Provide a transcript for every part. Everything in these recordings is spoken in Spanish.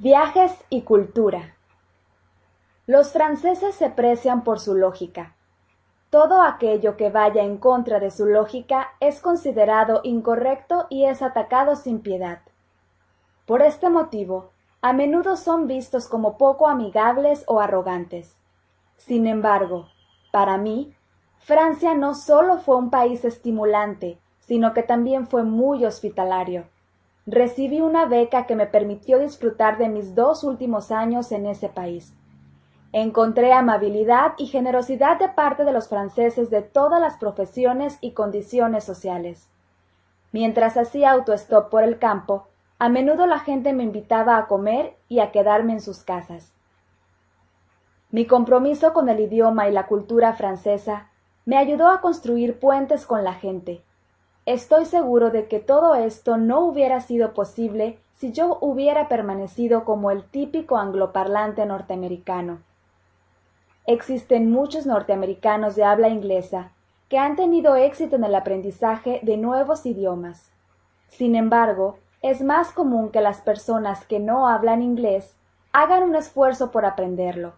Viajes y cultura. Los franceses se precian por su lógica. Todo aquello que vaya en contra de su lógica es considerado incorrecto y es atacado sin piedad. Por este motivo, a menudo son vistos como poco amigables o arrogantes. Sin embargo, para mí, Francia no solo fue un país estimulante, sino que también fue muy hospitalario recibí una beca que me permitió disfrutar de mis dos últimos años en ese país. Encontré amabilidad y generosidad de parte de los franceses de todas las profesiones y condiciones sociales. Mientras hacía autostop por el campo, a menudo la gente me invitaba a comer y a quedarme en sus casas. Mi compromiso con el idioma y la cultura francesa me ayudó a construir puentes con la gente, Estoy seguro de que todo esto no hubiera sido posible si yo hubiera permanecido como el típico angloparlante norteamericano. Existen muchos norteamericanos de habla inglesa que han tenido éxito en el aprendizaje de nuevos idiomas. Sin embargo, es más común que las personas que no hablan inglés hagan un esfuerzo por aprenderlo.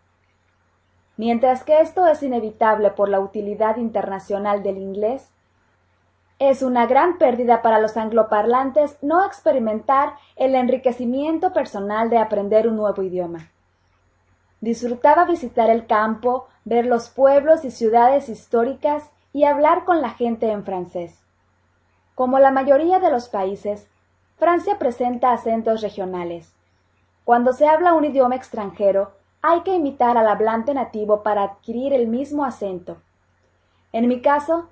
Mientras que esto es inevitable por la utilidad internacional del inglés, es una gran pérdida para los angloparlantes no experimentar el enriquecimiento personal de aprender un nuevo idioma. Disfrutaba visitar el campo, ver los pueblos y ciudades históricas y hablar con la gente en francés. Como la mayoría de los países, Francia presenta acentos regionales. Cuando se habla un idioma extranjero, hay que imitar al hablante nativo para adquirir el mismo acento. En mi caso,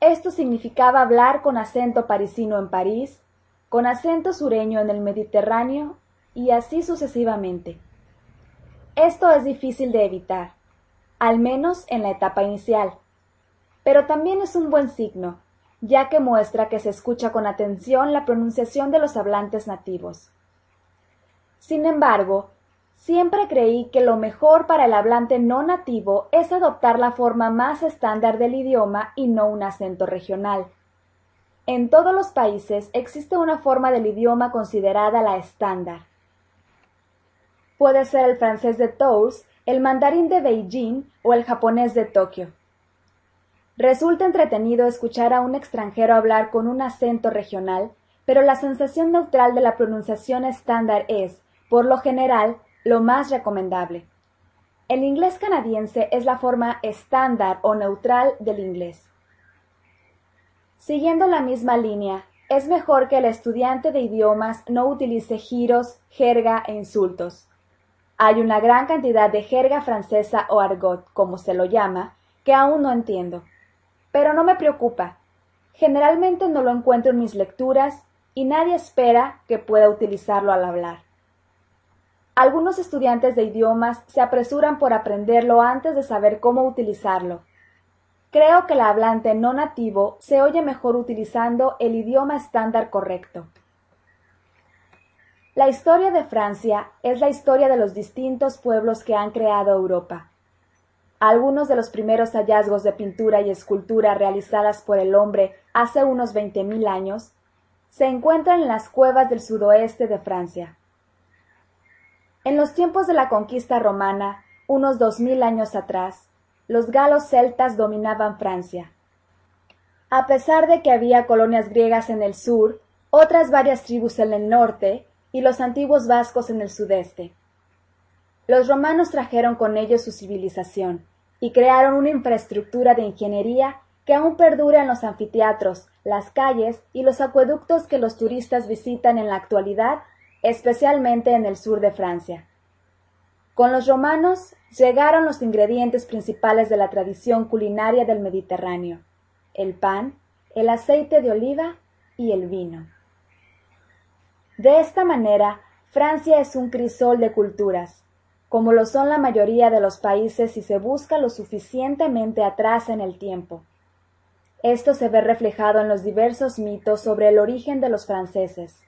esto significaba hablar con acento parisino en París, con acento sureño en el Mediterráneo y así sucesivamente. Esto es difícil de evitar, al menos en la etapa inicial, pero también es un buen signo, ya que muestra que se escucha con atención la pronunciación de los hablantes nativos. Sin embargo, Siempre creí que lo mejor para el hablante no nativo es adoptar la forma más estándar del idioma y no un acento regional. En todos los países existe una forma del idioma considerada la estándar. Puede ser el francés de Tours, el mandarín de Beijing o el japonés de Tokio. Resulta entretenido escuchar a un extranjero hablar con un acento regional, pero la sensación neutral de la pronunciación estándar es, por lo general, lo más recomendable. El inglés canadiense es la forma estándar o neutral del inglés. Siguiendo la misma línea, es mejor que el estudiante de idiomas no utilice giros, jerga e insultos. Hay una gran cantidad de jerga francesa o argot, como se lo llama, que aún no entiendo. Pero no me preocupa. Generalmente no lo encuentro en mis lecturas y nadie espera que pueda utilizarlo al hablar. Algunos estudiantes de idiomas se apresuran por aprenderlo antes de saber cómo utilizarlo. Creo que el hablante no nativo se oye mejor utilizando el idioma estándar correcto. La historia de Francia es la historia de los distintos pueblos que han creado Europa. Algunos de los primeros hallazgos de pintura y escultura realizadas por el hombre hace unos veinte mil años se encuentran en las cuevas del sudoeste de Francia. En los tiempos de la conquista romana, unos dos mil años atrás, los galos celtas dominaban Francia. A pesar de que había colonias griegas en el sur, otras varias tribus en el norte y los antiguos vascos en el sudeste. Los romanos trajeron con ellos su civilización y crearon una infraestructura de ingeniería que aún perdura en los anfiteatros, las calles y los acueductos que los turistas visitan en la actualidad especialmente en el sur de Francia. Con los romanos llegaron los ingredientes principales de la tradición culinaria del Mediterráneo, el pan, el aceite de oliva y el vino. De esta manera, Francia es un crisol de culturas, como lo son la mayoría de los países si se busca lo suficientemente atrás en el tiempo. Esto se ve reflejado en los diversos mitos sobre el origen de los franceses,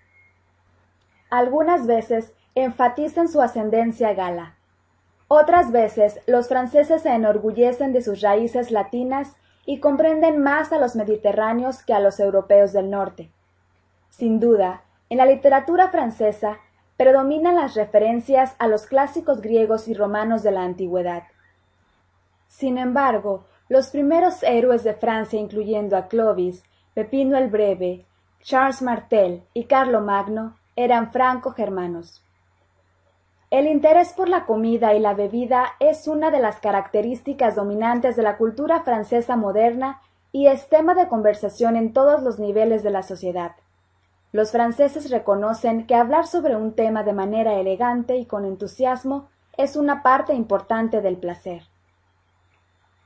algunas veces enfatizan su ascendencia gala. Otras veces los franceses se enorgullecen de sus raíces latinas y comprenden más a los mediterráneos que a los europeos del norte. Sin duda, en la literatura francesa predominan las referencias a los clásicos griegos y romanos de la antigüedad. Sin embargo, los primeros héroes de Francia, incluyendo a Clovis, Pepino el Breve, Charles Martel y Carlo Magno, eran franco-germanos. El interés por la comida y la bebida es una de las características dominantes de la cultura francesa moderna y es tema de conversación en todos los niveles de la sociedad. Los franceses reconocen que hablar sobre un tema de manera elegante y con entusiasmo es una parte importante del placer.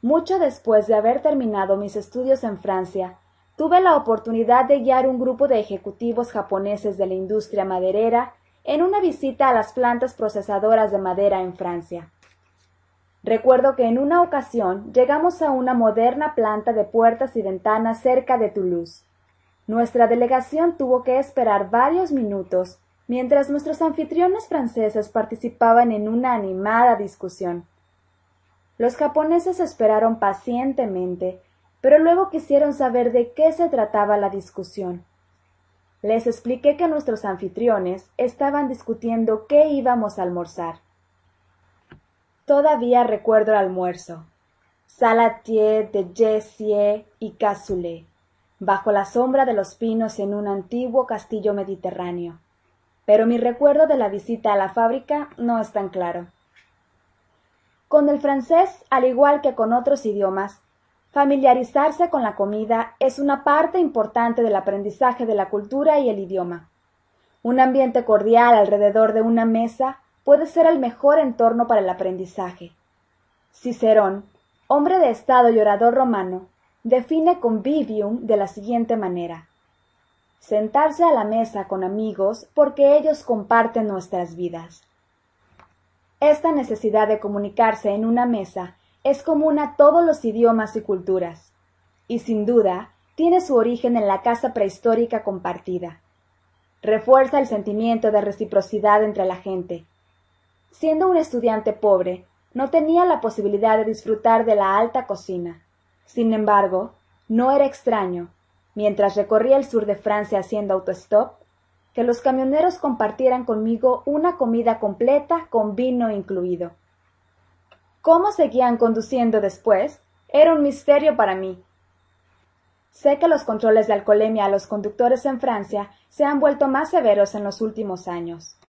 Mucho después de haber terminado mis estudios en Francia, tuve la oportunidad de guiar un grupo de ejecutivos japoneses de la industria maderera en una visita a las plantas procesadoras de madera en Francia. Recuerdo que en una ocasión llegamos a una moderna planta de puertas y ventanas cerca de Toulouse. Nuestra delegación tuvo que esperar varios minutos mientras nuestros anfitriones franceses participaban en una animada discusión. Los japoneses esperaron pacientemente, pero luego quisieron saber de qué se trataba la discusión. Les expliqué que nuestros anfitriones estaban discutiendo qué íbamos a almorzar. Todavía recuerdo el almuerzo. Salatier de Jessie y cassoulet, bajo la sombra de los pinos en un antiguo castillo mediterráneo. Pero mi recuerdo de la visita a la fábrica no es tan claro. Con el francés, al igual que con otros idiomas, Familiarizarse con la comida es una parte importante del aprendizaje de la cultura y el idioma. Un ambiente cordial alrededor de una mesa puede ser el mejor entorno para el aprendizaje. Cicerón, hombre de Estado y orador romano, define convivium de la siguiente manera. Sentarse a la mesa con amigos porque ellos comparten nuestras vidas. Esta necesidad de comunicarse en una mesa es común a todos los idiomas y culturas, y sin duda tiene su origen en la casa prehistórica compartida. Refuerza el sentimiento de reciprocidad entre la gente. Siendo un estudiante pobre, no tenía la posibilidad de disfrutar de la alta cocina. Sin embargo, no era extraño, mientras recorría el sur de Francia haciendo autostop, que los camioneros compartieran conmigo una comida completa con vino incluido. Cómo seguían conduciendo después era un misterio para mí. Sé que los controles de alcoholemia a los conductores en Francia se han vuelto más severos en los últimos años.